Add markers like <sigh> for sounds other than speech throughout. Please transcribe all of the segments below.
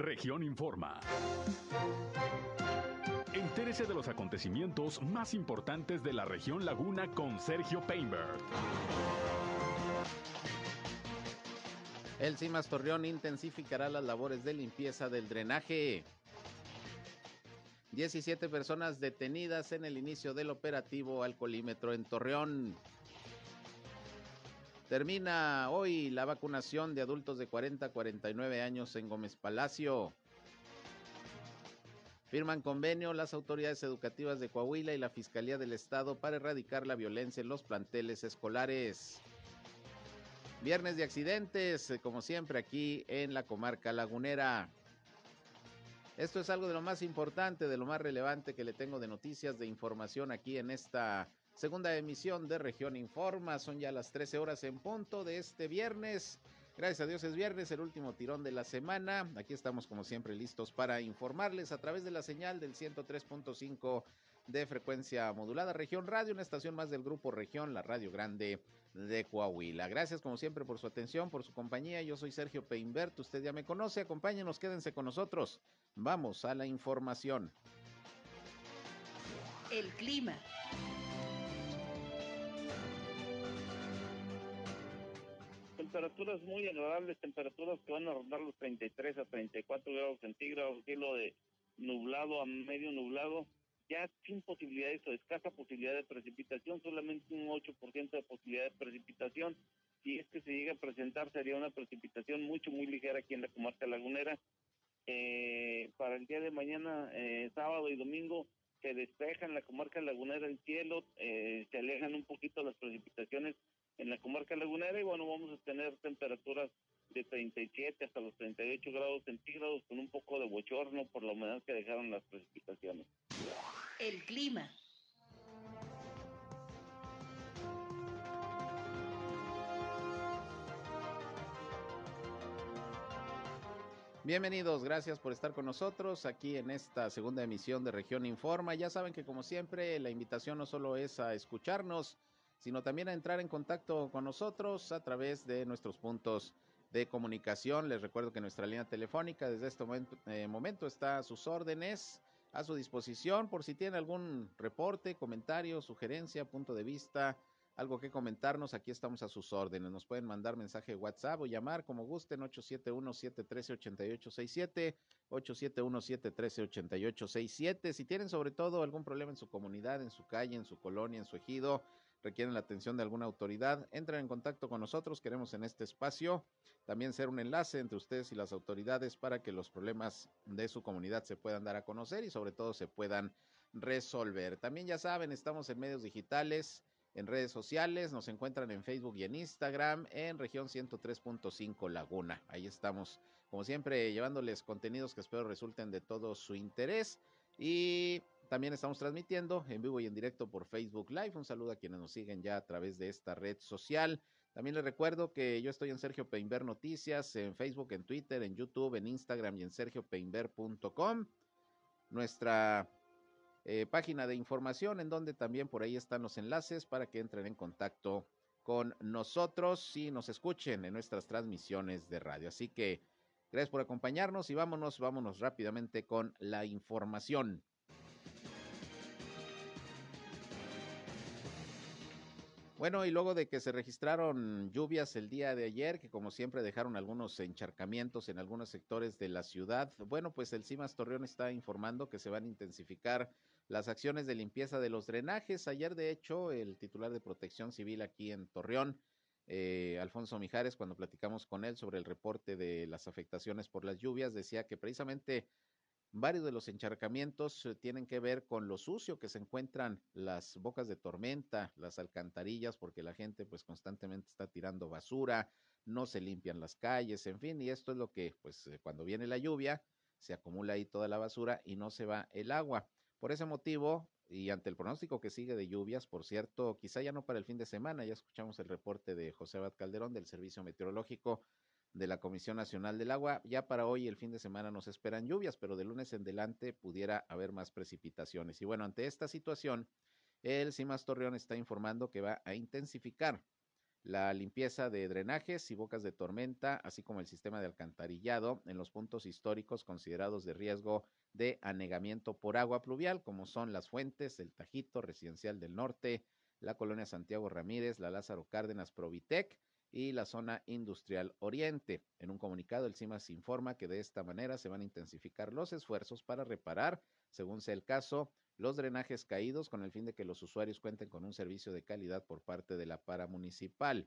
Región Informa. Entérese de los acontecimientos más importantes de la región Laguna con Sergio Painberg. El CIMAS Torreón intensificará las labores de limpieza del drenaje. 17 personas detenidas en el inicio del operativo alcoholímetro en Torreón. Termina hoy la vacunación de adultos de 40 a 49 años en Gómez Palacio. Firman convenio las autoridades educativas de Coahuila y la Fiscalía del Estado para erradicar la violencia en los planteles escolares. Viernes de accidentes, eh, como siempre aquí en la comarca lagunera. Esto es algo de lo más importante, de lo más relevante que le tengo de noticias, de información aquí en esta segunda emisión de Región Informa. Son ya las 13 horas en punto de este viernes Gracias a Dios es viernes, el último tirón de la semana. Aquí estamos como siempre listos para informarles a través de la señal del 103.5 de frecuencia modulada Región Radio, una estación más del grupo Región, la Radio Grande de Coahuila. Gracias como siempre por su atención, por su compañía. Yo soy Sergio Peinbert, usted ya me conoce, acompáñenos, quédense con nosotros. Vamos a la información. El clima. Temperaturas muy agradables, temperaturas que van a rondar los 33 a 34 grados centígrados, cielo de nublado a medio nublado, ya sin posibilidades o escasa posibilidad de precipitación, solamente un 8% de posibilidad de precipitación. Si es que se llega a presentar, sería una precipitación mucho, muy ligera aquí en la comarca lagunera. Eh, para el día de mañana, eh, sábado y domingo, se despeja en la comarca lagunera el cielo, eh, se alejan un poquito las precipitaciones en la comarca lagunera y bueno, vamos a tener temperaturas de 37 hasta los 38 grados centígrados con un poco de bochorno por la humedad que dejaron las precipitaciones. El clima. Bienvenidos, gracias por estar con nosotros aquí en esta segunda emisión de Región Informa. Ya saben que como siempre la invitación no solo es a escucharnos, sino también a entrar en contacto con nosotros a través de nuestros puntos de comunicación. Les recuerdo que nuestra línea telefónica desde este momento, eh, momento está a sus órdenes, a su disposición, por si tienen algún reporte, comentario, sugerencia, punto de vista, algo que comentarnos, aquí estamos a sus órdenes. Nos pueden mandar mensaje de WhatsApp o llamar como gusten 871-713-8867, 871-713-8867. Si tienen sobre todo algún problema en su comunidad, en su calle, en su colonia, en su ejido, requieren la atención de alguna autoridad, entren en contacto con nosotros. Queremos en este espacio también ser un enlace entre ustedes y las autoridades para que los problemas de su comunidad se puedan dar a conocer y sobre todo se puedan resolver. También ya saben, estamos en medios digitales, en redes sociales, nos encuentran en Facebook y en Instagram en región 103.5 Laguna. Ahí estamos, como siempre, llevándoles contenidos que espero resulten de todo su interés. Y también estamos transmitiendo en vivo y en directo por Facebook Live. Un saludo a quienes nos siguen ya a través de esta red social. También les recuerdo que yo estoy en Sergio Peinber Noticias, en Facebook, en Twitter, en YouTube, en Instagram y en sergiopeinber.com. Nuestra eh, página de información en donde también por ahí están los enlaces para que entren en contacto con nosotros y nos escuchen en nuestras transmisiones de radio. Así que gracias por acompañarnos y vámonos, vámonos rápidamente con la información. Bueno, y luego de que se registraron lluvias el día de ayer, que como siempre dejaron algunos encharcamientos en algunos sectores de la ciudad, bueno, pues el CIMAS Torreón está informando que se van a intensificar las acciones de limpieza de los drenajes. Ayer, de hecho, el titular de protección civil aquí en Torreón, eh, Alfonso Mijares, cuando platicamos con él sobre el reporte de las afectaciones por las lluvias, decía que precisamente Varios de los encharcamientos eh, tienen que ver con lo sucio que se encuentran las bocas de tormenta, las alcantarillas, porque la gente pues constantemente está tirando basura, no se limpian las calles, en fin, y esto es lo que pues eh, cuando viene la lluvia se acumula ahí toda la basura y no se va el agua. Por ese motivo, y ante el pronóstico que sigue de lluvias, por cierto, quizá ya no para el fin de semana, ya escuchamos el reporte de José Abad Calderón del Servicio Meteorológico, de la Comisión Nacional del Agua. Ya para hoy, el fin de semana, nos esperan lluvias, pero de lunes en adelante pudiera haber más precipitaciones. Y bueno, ante esta situación, el CIMAS Torreón está informando que va a intensificar la limpieza de drenajes y bocas de tormenta, así como el sistema de alcantarillado en los puntos históricos considerados de riesgo de anegamiento por agua pluvial, como son las fuentes, el Tajito, Residencial del Norte, la colonia Santiago Ramírez, la Lázaro Cárdenas Provitec y la zona industrial Oriente. En un comunicado, el CIMAS informa que de esta manera se van a intensificar los esfuerzos para reparar, según sea el caso, los drenajes caídos con el fin de que los usuarios cuenten con un servicio de calidad por parte de la paramunicipal.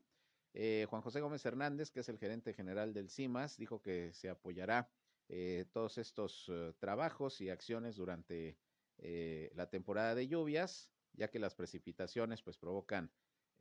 Eh, Juan José Gómez Hernández, que es el gerente general del CIMAS, dijo que se apoyará eh, todos estos uh, trabajos y acciones durante eh, la temporada de lluvias, ya que las precipitaciones pues provocan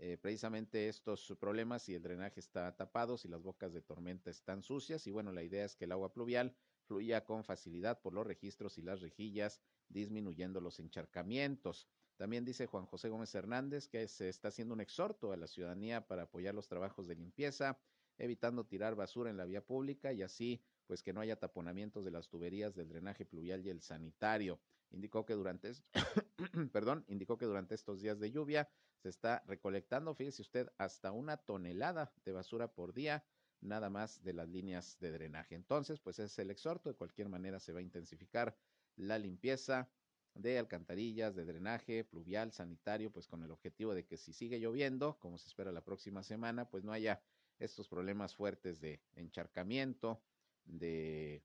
eh, precisamente estos problemas si el drenaje está tapado, si las bocas de tormenta están sucias y bueno, la idea es que el agua pluvial fluya con facilidad por los registros y las rejillas disminuyendo los encharcamientos. También dice Juan José Gómez Hernández que se está haciendo un exhorto a la ciudadanía para apoyar los trabajos de limpieza, evitando tirar basura en la vía pública y así pues que no haya taponamientos de las tuberías del drenaje pluvial y el sanitario. Indicó que durante <coughs> perdón, indicó que durante estos días de lluvia se está recolectando, fíjese usted, hasta una tonelada de basura por día, nada más de las líneas de drenaje. Entonces, pues es el exhorto, de cualquier manera se va a intensificar la limpieza de alcantarillas, de drenaje pluvial, sanitario, pues con el objetivo de que si sigue lloviendo, como se espera la próxima semana, pues no haya estos problemas fuertes de encharcamiento, de,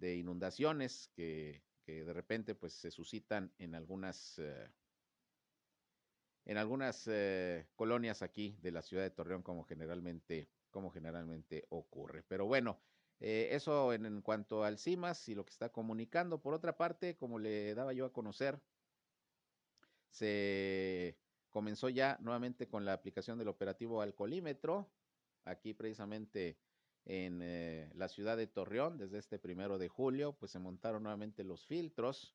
inundaciones que, que, de repente pues se suscitan en algunas eh, en algunas eh, colonias aquí de la ciudad de Torreón como generalmente como generalmente ocurre. Pero bueno, eh, eso en, en, cuanto al CIMAS y lo que está comunicando. Por otra parte, como le daba yo a conocer, se comenzó ya nuevamente con la aplicación del operativo alcoholímetro, aquí precisamente en eh, la ciudad de Torreón, desde este primero de julio, pues se montaron nuevamente los filtros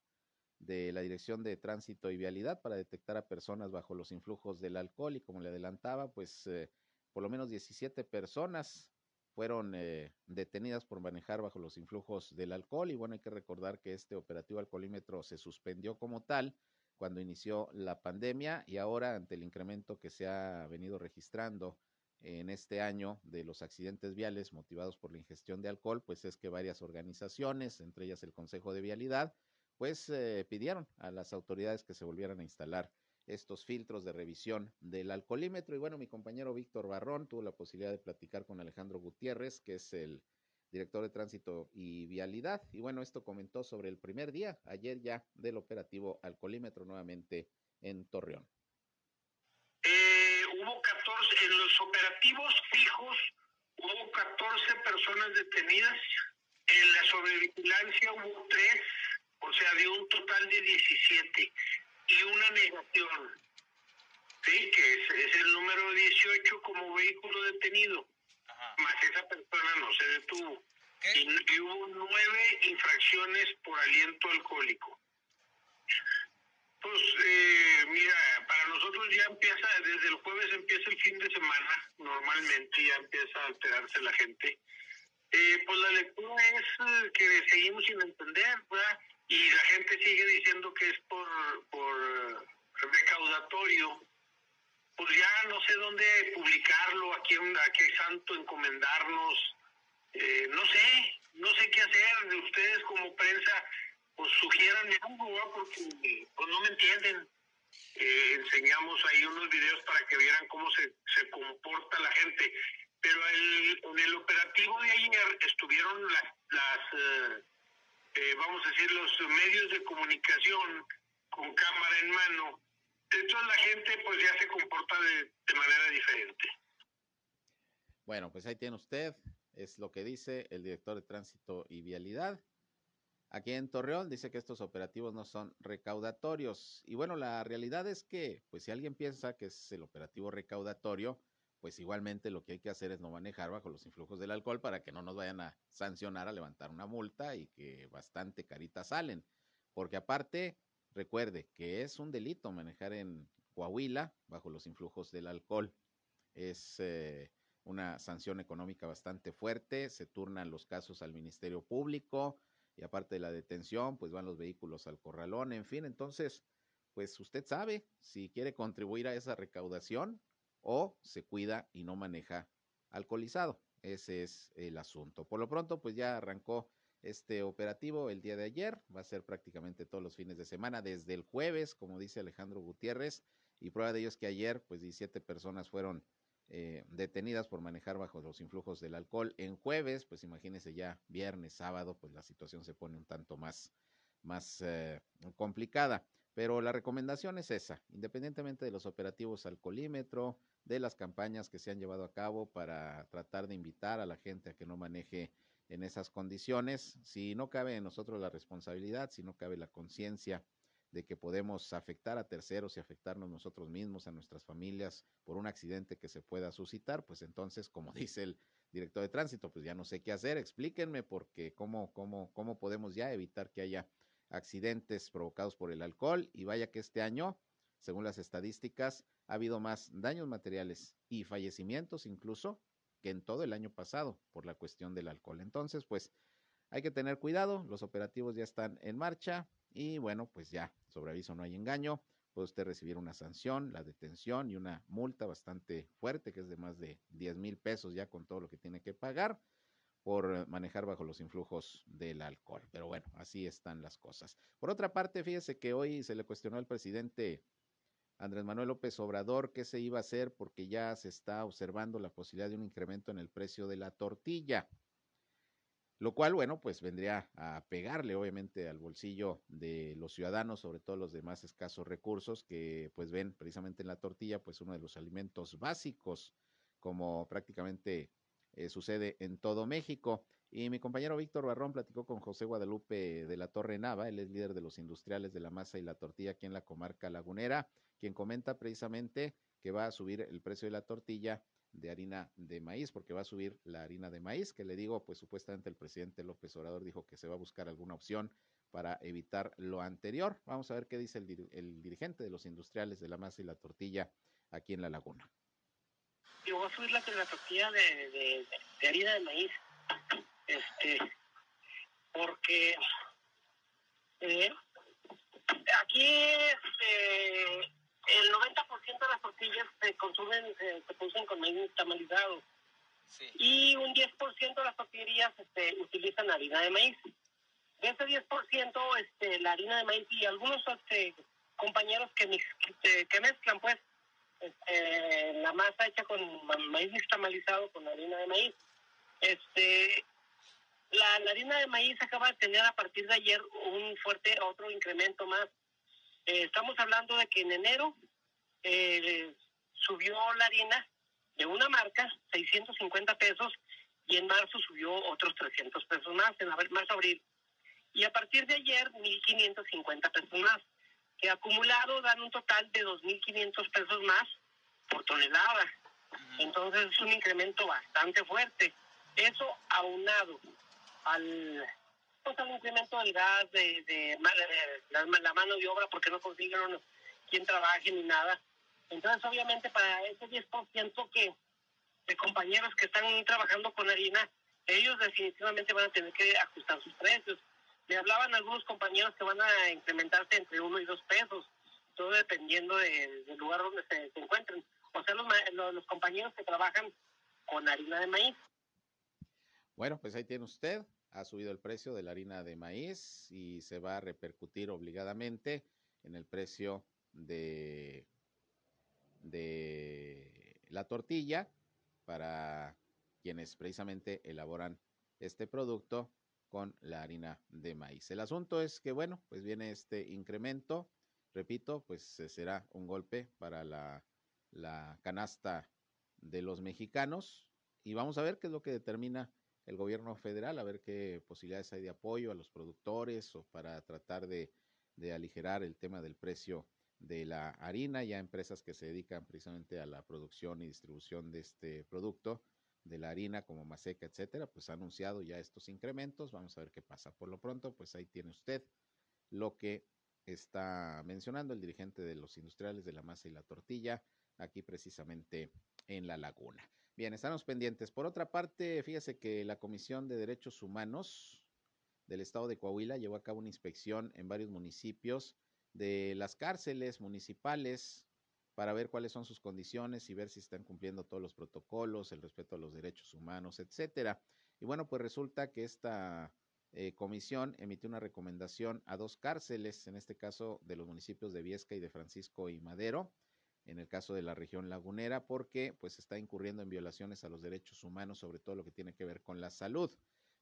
de la Dirección de Tránsito y Vialidad para detectar a personas bajo los influjos del alcohol y como le adelantaba, pues eh, por lo menos 17 personas fueron eh, detenidas por manejar bajo los influjos del alcohol. Y bueno, hay que recordar que este operativo alcoholímetro se suspendió como tal cuando inició la pandemia y ahora ante el incremento que se ha venido registrando en este año de los accidentes viales motivados por la ingestión de alcohol, pues es que varias organizaciones, entre ellas el Consejo de Vialidad, pues eh, pidieron a las autoridades que se volvieran a instalar estos filtros de revisión del alcoholímetro. Y bueno, mi compañero Víctor Barrón tuvo la posibilidad de platicar con Alejandro Gutiérrez, que es el director de tránsito y vialidad. Y bueno, esto comentó sobre el primer día, ayer ya, del operativo alcoholímetro nuevamente en Torreón. Hubo 14, en los operativos fijos, hubo 14 personas detenidas. En la sobrevigilancia hubo 3, o sea, de un total de 17 y una negación, ¿sí? que es, es el número 18 como vehículo detenido, Ajá. más esa persona no se detuvo. Y, y, hubo nueve infracciones por aliento alcohólico. Pues eh, mira, para nosotros ya empieza, desde el jueves empieza el fin de semana, normalmente ya empieza a alterarse la gente. Eh, pues la lectura es eh, que seguimos sin entender, ¿verdad? y la gente sigue diciendo que es por, por recaudatorio, pues ya no sé dónde publicarlo, a quién, a qué santo encomendarnos, eh, no sé, no sé qué hacer, ustedes como prensa, pues sugieran algo, ¿no? porque pues no me entienden. Eh, enseñamos ahí unos videos para que vieran cómo se, se comporta la gente, pero el, en el operativo de ayer estuvieron las, uh, eh, vamos a decir, los medios de comunicación con cámara en mano, entonces la gente pues ya se comporta de, de manera diferente. Bueno, pues ahí tiene usted, es lo que dice el director de tránsito y vialidad. Aquí en Torreón dice que estos operativos no son recaudatorios. Y bueno, la realidad es que, pues si alguien piensa que es el operativo recaudatorio, pues igualmente lo que hay que hacer es no manejar bajo los influjos del alcohol para que no nos vayan a sancionar a levantar una multa y que bastante caritas salen. Porque aparte, recuerde que es un delito manejar en Coahuila bajo los influjos del alcohol. Es eh, una sanción económica bastante fuerte, se turnan los casos al Ministerio Público y aparte de la detención, pues van los vehículos al corralón, en fin, entonces, pues usted sabe, si quiere contribuir a esa recaudación, o se cuida y no maneja alcoholizado. Ese es el asunto. Por lo pronto, pues ya arrancó este operativo el día de ayer, va a ser prácticamente todos los fines de semana, desde el jueves, como dice Alejandro Gutiérrez, y prueba de ello es que ayer, pues 17 personas fueron eh, detenidas por manejar bajo los influjos del alcohol. En jueves, pues imagínense ya viernes, sábado, pues la situación se pone un tanto más, más eh, complicada. Pero la recomendación es esa, independientemente de los operativos alcoholímetro, de las campañas que se han llevado a cabo para tratar de invitar a la gente a que no maneje en esas condiciones, si no cabe en nosotros la responsabilidad, si no cabe la conciencia de que podemos afectar a terceros y afectarnos nosotros mismos, a nuestras familias, por un accidente que se pueda suscitar, pues entonces, como <laughs> dice el director de tránsito, pues ya no sé qué hacer, explíquenme porque cómo, cómo, cómo podemos ya evitar que haya accidentes provocados por el alcohol y vaya que este año, según las estadísticas, ha habido más daños materiales y fallecimientos incluso que en todo el año pasado por la cuestión del alcohol. Entonces, pues hay que tener cuidado, los operativos ya están en marcha y bueno, pues ya, sobre aviso no hay engaño, puede usted recibir una sanción, la detención y una multa bastante fuerte, que es de más de 10 mil pesos ya con todo lo que tiene que pagar por manejar bajo los influjos del alcohol. Pero bueno, así están las cosas. Por otra parte, fíjese que hoy se le cuestionó al presidente Andrés Manuel López Obrador qué se iba a hacer porque ya se está observando la posibilidad de un incremento en el precio de la tortilla. Lo cual, bueno, pues vendría a pegarle obviamente al bolsillo de los ciudadanos, sobre todo los de más escasos recursos, que pues ven precisamente en la tortilla pues uno de los alimentos básicos, como prácticamente eh, sucede en todo México. Y mi compañero Víctor Barrón platicó con José Guadalupe de la Torre Nava, él es líder de los industriales de la masa y la tortilla aquí en la comarca lagunera, quien comenta precisamente que va a subir el precio de la tortilla de harina de maíz, porque va a subir la harina de maíz, que le digo, pues supuestamente el presidente López Obrador dijo que se va a buscar alguna opción para evitar lo anterior. Vamos a ver qué dice el, dirigente de los industriales de la masa y la tortilla aquí en La Laguna. Yo voy a subir la, tortilla de, harina de maíz, este, porque eh, aquí este, el 90% de las tortillas se consumen, eh, se producen con maíz tamalizado. Y un 10% de las tortillerías este, utilizan harina de maíz. De ese 10%, este, la harina de maíz y algunos este, compañeros que, que, mezclan, pues, este, la masa hecha con maíz tamalizado con harina de maíz. Este, la, harina de maíz acaba de tener a partir de ayer un fuerte otro incremento más eh, estamos hablando de que en enero eh, subió la harina de una marca 650 pesos y en marzo subió otros 300 pesos más, en marzo abril. Y a partir de ayer 1.550 pesos más, que acumulado dan un total de 2.500 pesos más por tonelada. Entonces es un incremento bastante fuerte. Eso aunado al al incremento del gas, de, de, la, mano de obra porque no consiguieron quien trabaje ni nada. Entonces, obviamente, para ese 10% que de compañeros que están trabajando con harina, ellos definitivamente van a tener que ajustar sus precios. Me hablaban algunos compañeros que van a incrementarse entre uno y dos pesos, todo dependiendo del lugar donde se, encuentren. O sea, los, los compañeros que trabajan con harina de maíz. Bueno, pues ahí tiene usted ha subido el precio de la harina de maíz y se va a repercutir obligadamente en el precio de, de la tortilla para quienes precisamente elaboran este producto con la harina de maíz. El asunto es que, bueno, pues viene este incremento, repito, pues será un golpe para la, la canasta de los mexicanos y vamos a ver qué es lo que determina el gobierno federal, a ver qué posibilidades hay de apoyo a los productores o para tratar de, aligerar el tema del precio de la harina, ya empresas que se dedican precisamente a la producción y distribución de este producto, de la harina como Maseca, etcétera, pues ha anunciado ya estos incrementos. Vamos a ver qué pasa. Por lo pronto, pues ahí tiene usted lo que está mencionando el dirigente de los industriales de la masa y la tortilla, aquí precisamente en La Laguna. Bien, estamos pendientes. Por otra parte, fíjese que la Comisión de Derechos Humanos del Estado de Coahuila llevó a cabo una inspección en varios municipios de las cárceles municipales para ver cuáles son sus condiciones y ver si están cumpliendo todos los protocolos, el respeto a los derechos humanos, etcétera. Y bueno, pues resulta que esta eh, comisión emitió una recomendación a dos cárceles, en este caso de los municipios de Viesca y de Francisco y Madero, en el caso de la región lagunera, porque pues está incurriendo en violaciones a los derechos humanos, sobre todo lo que tiene que ver con la salud.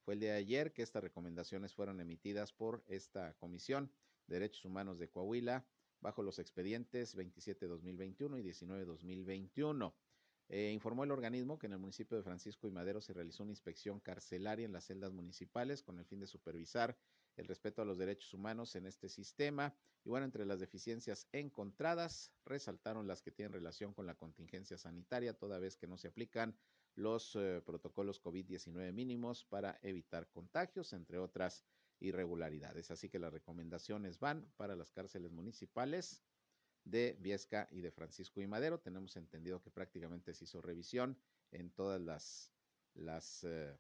Fue el día de ayer que estas recomendaciones fueron emitidas por esta Comisión de Derechos Humanos de Coahuila bajo los expedientes 27-2021 y 19-2021. Eh, informó el organismo que en el municipio de Francisco y Madero se realizó una inspección carcelaria en las celdas municipales con el fin de supervisar el respeto a los derechos humanos en este sistema. Y bueno, entre las deficiencias encontradas, resaltaron las que tienen relación con la contingencia sanitaria, toda vez que no se aplican los eh, protocolos COVID-19 mínimos para evitar contagios, entre otras irregularidades. Así que las recomendaciones van para las cárceles municipales de Viesca y de Francisco y Madero. Tenemos entendido que prácticamente se hizo revisión en todas las, las eh,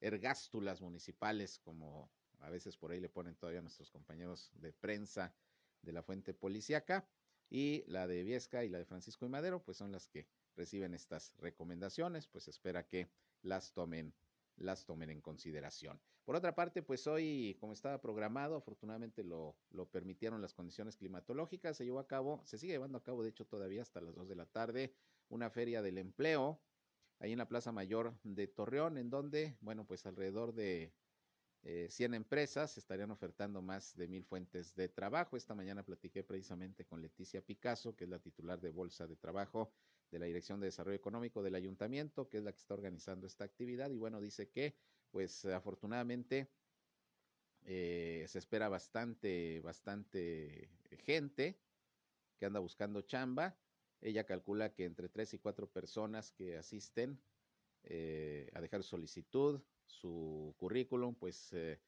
ergástulas municipales, como a veces por ahí le ponen todavía nuestros compañeros de prensa de la fuente policíaca. Y la de Viesca y la de Francisco y Madero, pues son las que reciben estas recomendaciones, pues espera que las tomen las tomen en consideración. Por otra parte, pues hoy, como estaba programado, afortunadamente lo, lo, permitieron las condiciones climatológicas, se llevó a cabo, se sigue llevando a cabo, de hecho, todavía hasta las 2 de la tarde, una feria del empleo, ahí en la Plaza Mayor de Torreón, en donde, bueno, pues alrededor de eh, 100 empresas estarían ofertando más de mil fuentes de trabajo. Esta mañana platiqué precisamente con Leticia Picasso, que es la titular de Bolsa de Trabajo de la Dirección de Desarrollo Económico del Ayuntamiento, que es la que está organizando esta actividad. Y bueno, dice que, pues afortunadamente, eh, se espera bastante, bastante gente que anda buscando chamba. Ella calcula que entre tres y cuatro personas que asisten eh, a dejar solicitud, su currículum, pues eh,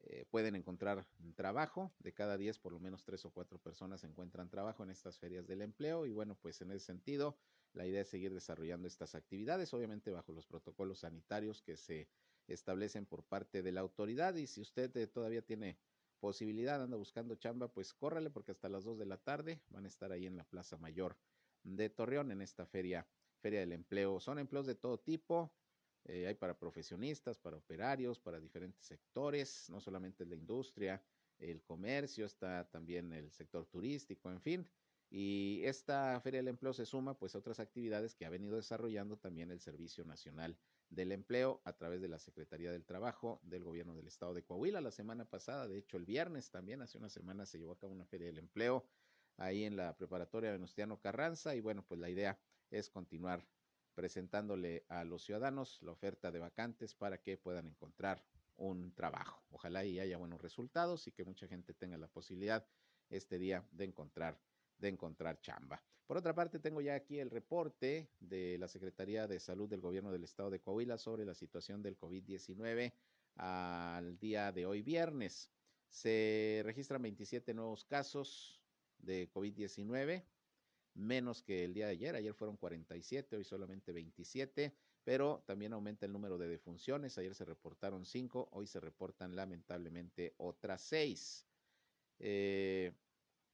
eh, pueden encontrar trabajo. De cada diez, por lo menos tres o cuatro personas encuentran trabajo en estas ferias del empleo. Y bueno, pues en ese sentido, la idea es seguir desarrollando estas actividades, obviamente bajo los protocolos sanitarios que se establecen por parte de la autoridad. Y si usted eh, todavía tiene posibilidad, anda buscando chamba, pues córrale porque hasta las 2 de la tarde van a estar ahí en la Plaza Mayor de Torreón en esta feria, feria del empleo. Son empleos de todo tipo. Eh, hay para profesionistas, para operarios, para diferentes sectores, no solamente la industria, el comercio, está también el sector turístico, en fin. Y esta Feria del Empleo se suma pues a otras actividades que ha venido desarrollando también el Servicio Nacional del Empleo a través de la Secretaría del Trabajo del Gobierno del Estado de Coahuila. La semana pasada, de hecho el viernes también, hace una semana se llevó a cabo una Feria del Empleo ahí en la preparatoria Venustiano Carranza y bueno, pues la idea es continuar presentándole a los ciudadanos la oferta de vacantes para que puedan encontrar un trabajo. Ojalá y haya buenos resultados y que mucha gente tenga la posibilidad este día de encontrar de encontrar chamba. Por otra parte, tengo ya aquí el reporte de la Secretaría de Salud del Gobierno del Estado de Coahuila sobre la situación del COVID-19 al día de hoy viernes. Se registran 27 nuevos casos de COVID-19, menos que el día de ayer. Ayer fueron 47, hoy solamente 27, pero también aumenta el número de defunciones. Ayer se reportaron 5, hoy se reportan lamentablemente otras 6. Eh,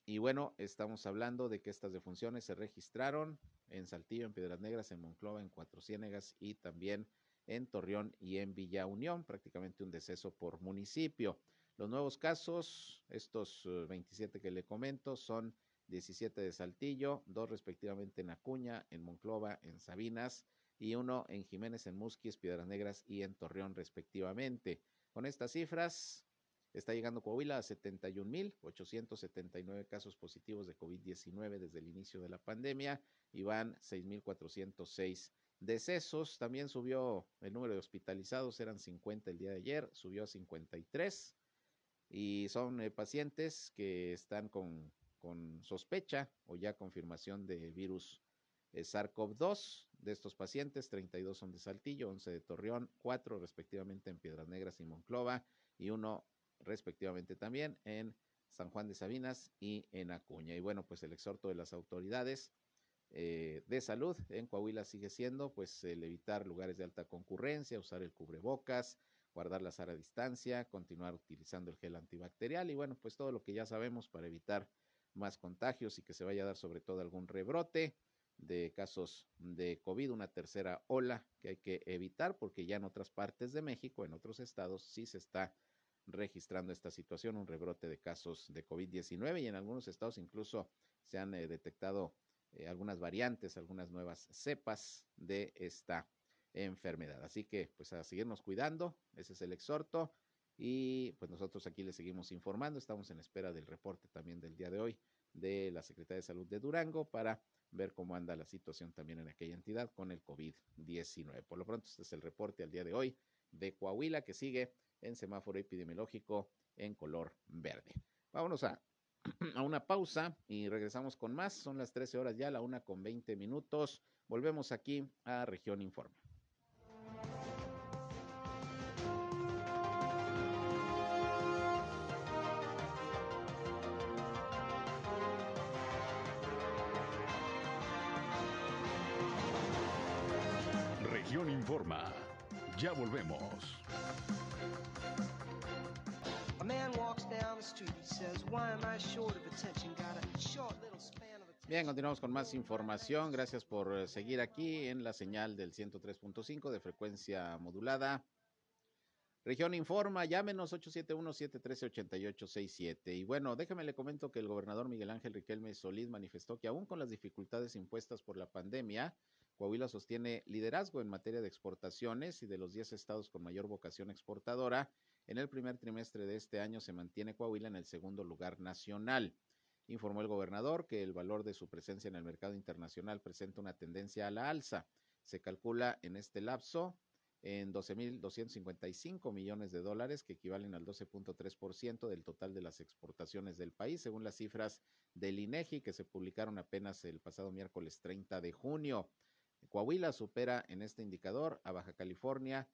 y bueno, estamos hablando de que estas defunciones se registraron en Saltillo, en Piedras Negras, en Monclova, en Cuatro Ciénegas y también en Torreón y en Villa Unión, prácticamente un deceso por municipio. Los nuevos casos, estos 27 eh, que le comento, son 17 de Saltillo, dos respectivamente en Acuña, en Monclova, en Sabinas y uno en Jiménez, en Musquis, Piedras Negras y en Torreón respectivamente. Con estas cifras, Está llegando Coahuila a 71.879 casos positivos de COVID-19 desde el inicio de la pandemia y van 6.406 decesos. También subió el número de hospitalizados, eran 50 el día de ayer, subió a 53 y son eh, pacientes que están con, con, sospecha o ya confirmación de virus eh, SARS-CoV-2. De estos pacientes, 32 son de Saltillo, 11 de Torreón, 4 respectivamente en Piedras Negras y Monclova y uno respectivamente también en San Juan de Sabinas y en Acuña. Y bueno, pues el exhorto de las autoridades eh, de salud en Coahuila sigue siendo pues el evitar lugares de alta concurrencia, usar el cubrebocas, guardar la sana distancia, continuar utilizando el gel antibacterial y bueno, pues todo lo que ya sabemos para evitar más contagios y que se vaya a dar sobre todo algún rebrote de casos de COVID, una tercera ola que hay que evitar porque ya en otras partes de México, en otros estados, sí se está registrando esta situación, un rebrote de casos de COVID-19 y en algunos estados incluso se han eh, detectado eh, algunas variantes, algunas nuevas cepas de esta enfermedad. Así que pues a seguirnos cuidando, ese es el exhorto y pues nosotros aquí le seguimos informando, estamos en espera del reporte también del día de hoy de la Secretaría de Salud de Durango para ver cómo anda la situación también en aquella entidad con el COVID-19. Por lo pronto, este es el reporte al día de hoy de Coahuila que sigue en semáforo epidemiológico en color verde. Vámonos a, <clears throat> a una pausa y regresamos con más. Son las 13 horas ya, la una con 20 minutos. Volvemos aquí a Región informa. Ya volvemos. Bien, continuamos con más información. Gracias por eh, seguir aquí en la señal del 103.5 de frecuencia modulada. Región Informa, llámenos 871-713-8867. Y bueno, déjeme le comento que el gobernador Miguel Ángel Riquelme Solís manifestó que aún con las dificultades impuestas por la pandemia, Coahuila sostiene liderazgo en materia de exportaciones y de los 10 estados con mayor vocación exportadora. En el primer trimestre de este año se mantiene Coahuila en el segundo lugar nacional. Informó el gobernador que el valor de su presencia en el mercado internacional presenta una tendencia a la alza. Se calcula en este lapso en 12.255 millones de dólares, que equivalen al 12.3% del total de las exportaciones del país, según las cifras del INEGI que se publicaron apenas el pasado miércoles 30 de junio. Coahuila supera en este indicador a Baja California,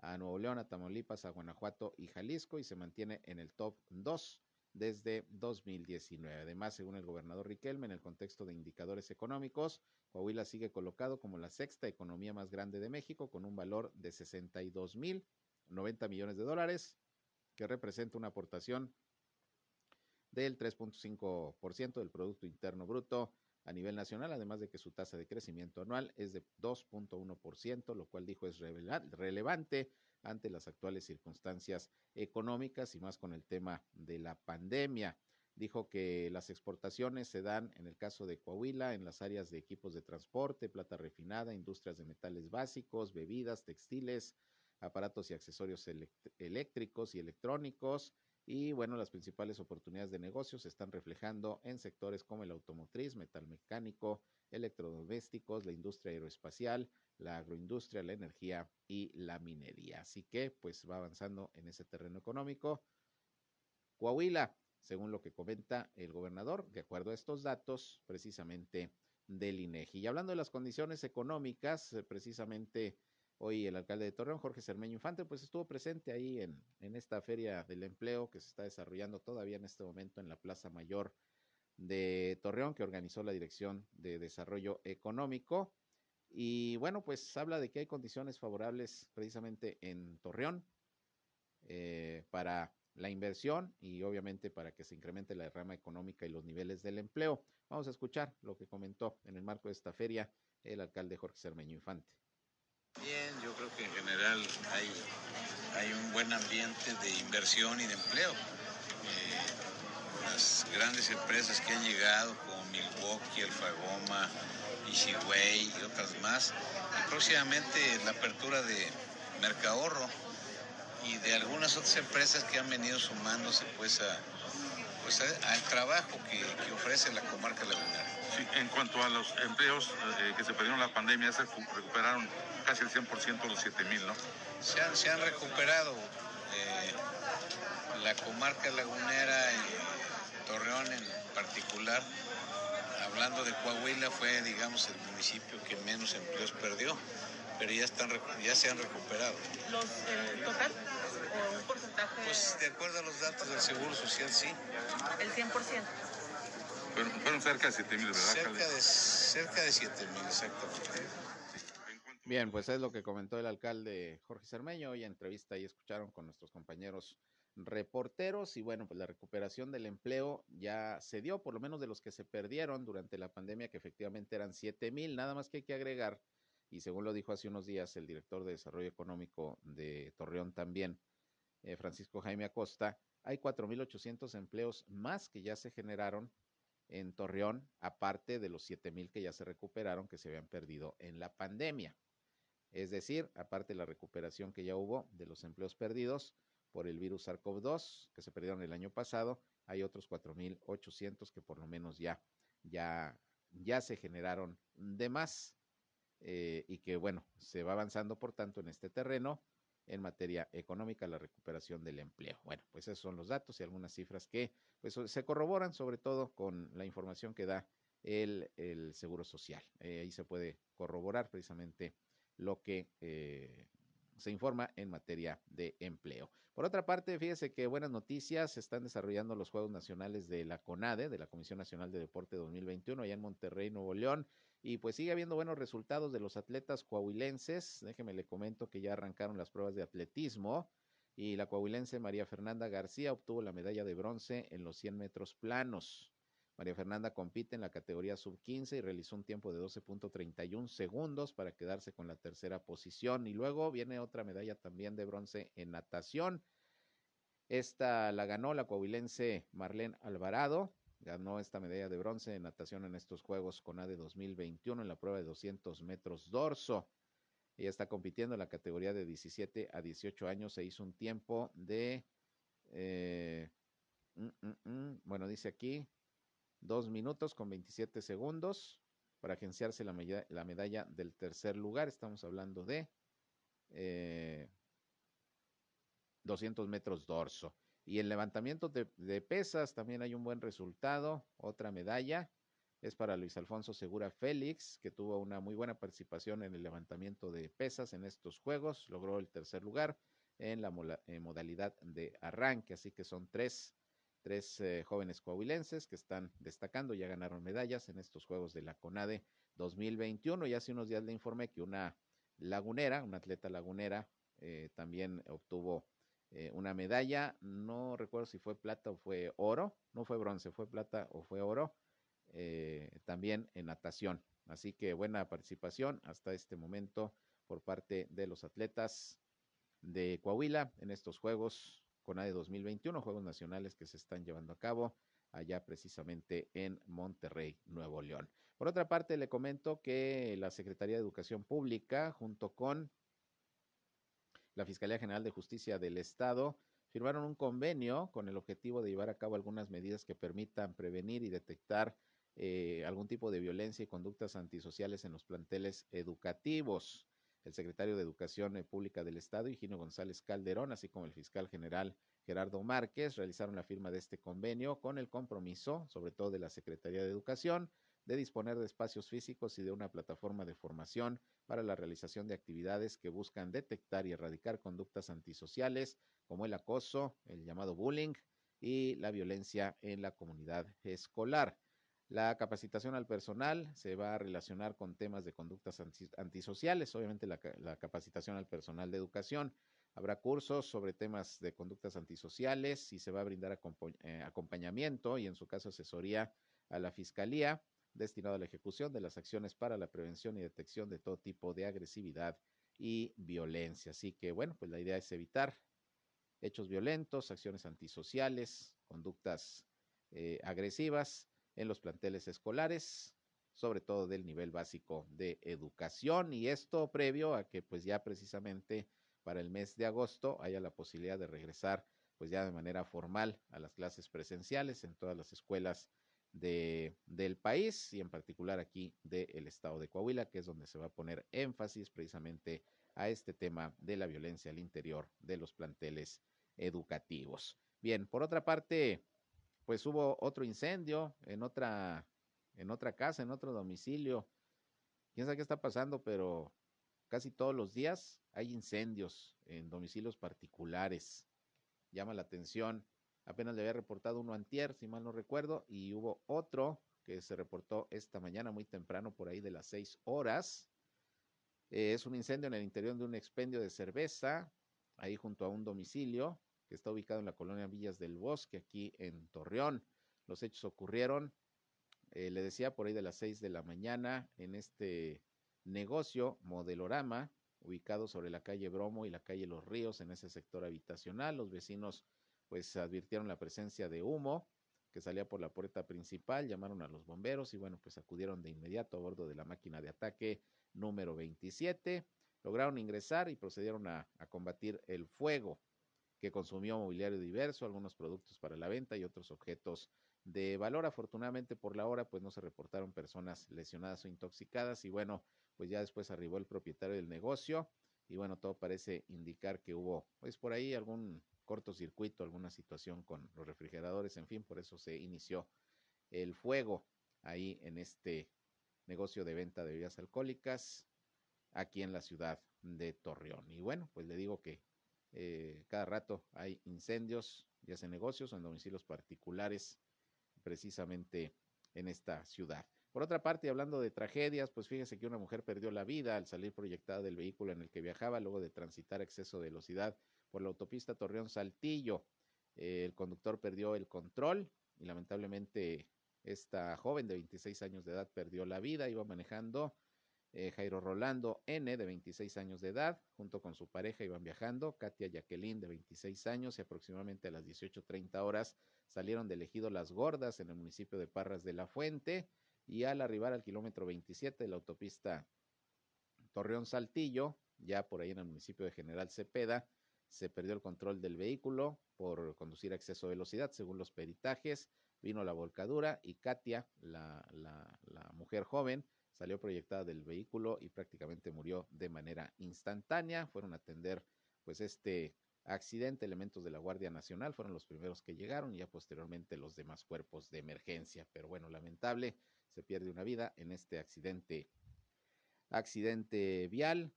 a Nuevo León, a Tamaulipas, a Guanajuato y Jalisco y se mantiene en el top 2 desde 2019. Además, según el gobernador Riquelme, en el contexto de indicadores económicos, Coahuila sigue colocado como la sexta economía más grande de México con un valor de 62 mil 90 millones de dólares, que representa una aportación del 3.5% del Producto Interno Bruto a nivel nacional, además de que su tasa de crecimiento anual es de 2.1%, lo cual dijo es relevante ante las actuales circunstancias económicas y más con el tema de la pandemia. Dijo que las exportaciones se dan en el caso de Coahuila en las áreas de equipos de transporte, plata refinada, industrias de metales básicos, bebidas, textiles, aparatos y accesorios eléctricos y electrónicos, y bueno, las principales oportunidades de negocio se están reflejando en sectores como el automotriz, metal mecánico, electrodomésticos, la industria aeroespacial, la agroindustria, la energía y la minería. Así que pues va avanzando en ese terreno económico. Coahuila, según lo que comenta el gobernador, de acuerdo a estos datos precisamente del INEGI. Y hablando de las condiciones económicas, precisamente Hoy el alcalde de Torreón, Jorge Cermeño Infante, pues estuvo presente ahí en, en esta feria del empleo que se está desarrollando todavía en este momento en la Plaza Mayor de Torreón, que organizó la Dirección de Desarrollo Económico. Y bueno, pues habla de que hay condiciones favorables precisamente en Torreón eh, para la inversión y obviamente para que se incremente la rama económica y los niveles del empleo. Vamos a escuchar lo que comentó en el marco de esta feria el alcalde Jorge Cermeño Infante. Bien, yo creo que en general hay, hay un buen ambiente de inversión y de empleo. Eh, las grandes empresas que han llegado como Milwaukee, Alfagoma, Ishigway y otras más, y próximamente la apertura de Mercahorro y de algunas otras empresas que han venido sumándose pues a, pues al trabajo que, que ofrece la comarca lagunera. Sí, en cuanto a los empleos eh, que se perdieron la pandemia, se recuperaron casi el 100% los 7 mil, ¿no? Se han, se han recuperado. Eh, la comarca lagunera y Torreón en particular, hablando de Coahuila, fue, digamos, el municipio que menos empleos perdió, pero ya, están, ya se han recuperado. ¿Los eh, total o un porcentaje? Pues de acuerdo a los datos del Seguro Social, sí. ¿El 100%? Fueron, fueron cerca de 7 mil, ¿verdad? Cerca de, cerca de 7 mil, exactamente. Bien, pues es lo que comentó el alcalde Jorge Cermeño y entrevista y escucharon con nuestros compañeros reporteros y bueno, pues la recuperación del empleo ya se dio, por lo menos de los que se perdieron durante la pandemia, que efectivamente eran siete mil, nada más que hay que agregar, y según lo dijo hace unos días el director de Desarrollo Económico de Torreón también, eh, Francisco Jaime Acosta, hay 4.800 empleos más que ya se generaron en Torreón, aparte de los 7.000 que ya se recuperaron, que se habían perdido en la pandemia. Es decir, aparte de la recuperación que ya hubo de los empleos perdidos por el virus SARS-CoV-2, que se perdieron el año pasado, hay otros 4.800 que por lo menos ya, ya, ya se generaron de más eh, y que, bueno, se va avanzando, por tanto, en este terreno en materia económica, la recuperación del empleo. Bueno, pues esos son los datos y algunas cifras que pues, se corroboran sobre todo con la información que da el, el Seguro Social. Eh, ahí se puede corroborar precisamente lo que eh, se informa en materia de empleo. Por otra parte, fíjese que buenas noticias, se están desarrollando los Juegos Nacionales de la CONADE, de la Comisión Nacional de Deporte 2021, allá en Monterrey, Nuevo León. Y pues sigue habiendo buenos resultados de los atletas coahuilenses. Déjeme le comento que ya arrancaron las pruebas de atletismo y la coahuilense María Fernanda García obtuvo la medalla de bronce en los 100 metros planos. María Fernanda compite en la categoría sub-15 y realizó un tiempo de 12.31 segundos para quedarse con la tercera posición. Y luego viene otra medalla también de bronce en natación. Esta la ganó la coahuilense Marlene Alvarado ganó esta medalla de bronce en natación en estos Juegos con ADE 2021 en la prueba de 200 metros dorso. Ella está compitiendo en la categoría de 17 a 18 años. Se hizo un tiempo de, eh, mm, mm, mm, bueno, dice aquí, dos minutos con 27 segundos para agenciarse la, medalla, la medalla del tercer lugar. Estamos hablando de eh, 200 metros dorso. Y en levantamiento de, pesas también hay un buen resultado, otra medalla. Es para Luis Alfonso Segura Félix, que tuvo una muy buena participación en el levantamiento de pesas en estos Juegos. Logró el tercer lugar en la modalidad de arranque. Así que son tres, tres eh, jóvenes coahuilenses que están destacando. Ya ganaron medallas en estos Juegos de la CONADE 2021. Y hace unos días le informé que una lagunera, una atleta lagunera, eh, también obtuvo eh, una medalla, no recuerdo si fue plata o fue oro, no fue bronce, fue plata o fue oro, eh, también en natación. Así que buena participación hasta este momento por parte de los atletas de Coahuila en estos Juegos CONADE 2021, Juegos Nacionales que se están llevando a cabo allá precisamente en Monterrey, Nuevo León. Por otra parte, le comento que la Secretaría de Educación Pública, junto con la Fiscalía General de Justicia del Estado firmaron un convenio con el objetivo de llevar a cabo algunas medidas que permitan prevenir y detectar eh, algún tipo de violencia y conductas antisociales en los planteles educativos. El secretario de Educación Pública del Estado, Higino González Calderón, así como el fiscal general Gerardo Márquez, realizaron la firma de este convenio con el compromiso, sobre todo de la Secretaría de Educación, de disponer de espacios físicos y de una plataforma de formación para la realización de actividades que buscan detectar y erradicar conductas antisociales como el acoso, el llamado bullying y la violencia en la comunidad escolar. La capacitación al personal se va a relacionar con temas de conductas antisociales, obviamente la, capacitación al personal de educación. Habrá cursos sobre temas de conductas antisociales y se va a brindar eh, acompañamiento y en su caso asesoría a la Fiscalía destinado a la ejecución de las acciones para la prevención y detección de todo tipo de agresividad y violencia. Así que, bueno, pues la idea es evitar hechos violentos, acciones antisociales, conductas eh, agresivas en los planteles escolares, sobre todo del nivel básico de educación y esto previo a que pues ya precisamente para el mes de agosto haya la posibilidad de regresar pues ya de manera formal a las clases presenciales en todas las escuelas de, del país y en particular aquí del estado de Coahuila, que es donde se va a poner énfasis precisamente a este tema de la violencia al interior de los planteles educativos. Bien, por otra parte, pues hubo otro incendio en otra, en otra casa, en otro domicilio. Quién sabe qué está pasando, pero casi todos los días hay incendios en domicilios particulares. Llama la atención Apenas le había reportado uno antier, si mal no recuerdo, y hubo otro que se reportó esta mañana muy temprano, por ahí de las seis horas. Eh, es un incendio en el interior de un expendio de cerveza, ahí junto a un domicilio. que está ubicado en la colonia Villas del Bosque, aquí en Torreón. Los hechos ocurrieron, eh, le decía, por ahí de las seis de la mañana en este negocio Modelorama, ubicado sobre la calle Bromo y la calle Los Ríos, en ese sector habitacional. Los vecinos pues advirtieron la presencia de humo que salía por la puerta principal, llamaron a los bomberos y bueno, pues acudieron de inmediato a bordo de la máquina de ataque número 27, lograron ingresar y procedieron a, a combatir el fuego que consumió mobiliario diverso, algunos productos para la venta y otros objetos de valor. Afortunadamente por la hora pues no se reportaron personas lesionadas o intoxicadas y bueno, pues ya después arribó el propietario del negocio y bueno, todo parece indicar que hubo pues por ahí algún cortocircuito, alguna situación con los refrigeradores, en fin, por eso se inició el fuego ahí en este negocio de venta de bebidas alcohólicas aquí en la ciudad de Torreón. Y bueno, pues le digo que eh, cada rato hay incendios, ya sea negocios o en domicilios particulares, precisamente en esta ciudad. Por otra parte, hablando de tragedias, pues fíjese que una mujer perdió la vida al salir proyectada del vehículo en el que viajaba luego de transitar exceso de velocidad por la autopista Torreón Saltillo. Eh, el conductor perdió el control y lamentablemente esta joven de 26 años de edad perdió la vida, iba manejando eh, Jairo Rolando N, de 26 años de edad, junto con su pareja iban viajando, Katia Jacqueline, de 26 años, y aproximadamente a las 18.30 horas salieron del ejido Las Gordas, en el municipio de Parras de la Fuente, y al arribar al kilómetro 27 de la autopista Torreón Saltillo, ya por ahí en el municipio de General Cepeda, se perdió el control del vehículo por conducir a exceso de velocidad, según los peritajes, vino la volcadura y Katia, la, la, la mujer joven, salió proyectada del vehículo y prácticamente murió de manera instantánea. Fueron a atender pues este accidente, elementos de la Guardia Nacional fueron los primeros que llegaron y ya posteriormente los demás cuerpos de emergencia. Pero bueno, lamentable, se pierde una vida en este accidente, accidente vial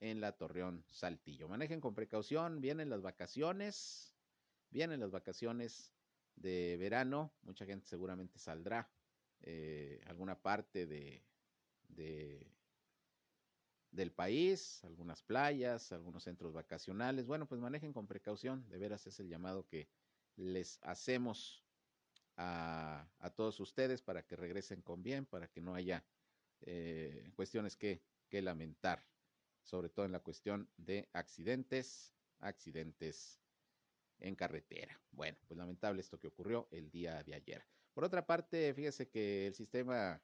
en la Torreón Saltillo. Manejen con precaución, vienen las vacaciones, vienen las vacaciones de verano, mucha gente seguramente saldrá eh, alguna parte de, de, del país, algunas playas, algunos centros vacacionales. Bueno, pues manejen con precaución, de veras es el llamado que les hacemos a, a todos ustedes para que regresen con bien, para que no haya eh, cuestiones que, que lamentar, sobre todo en la cuestión de accidentes, accidentes en carretera. Bueno, pues lamentable esto que ocurrió el día de ayer. Por otra parte, fíjese que el sistema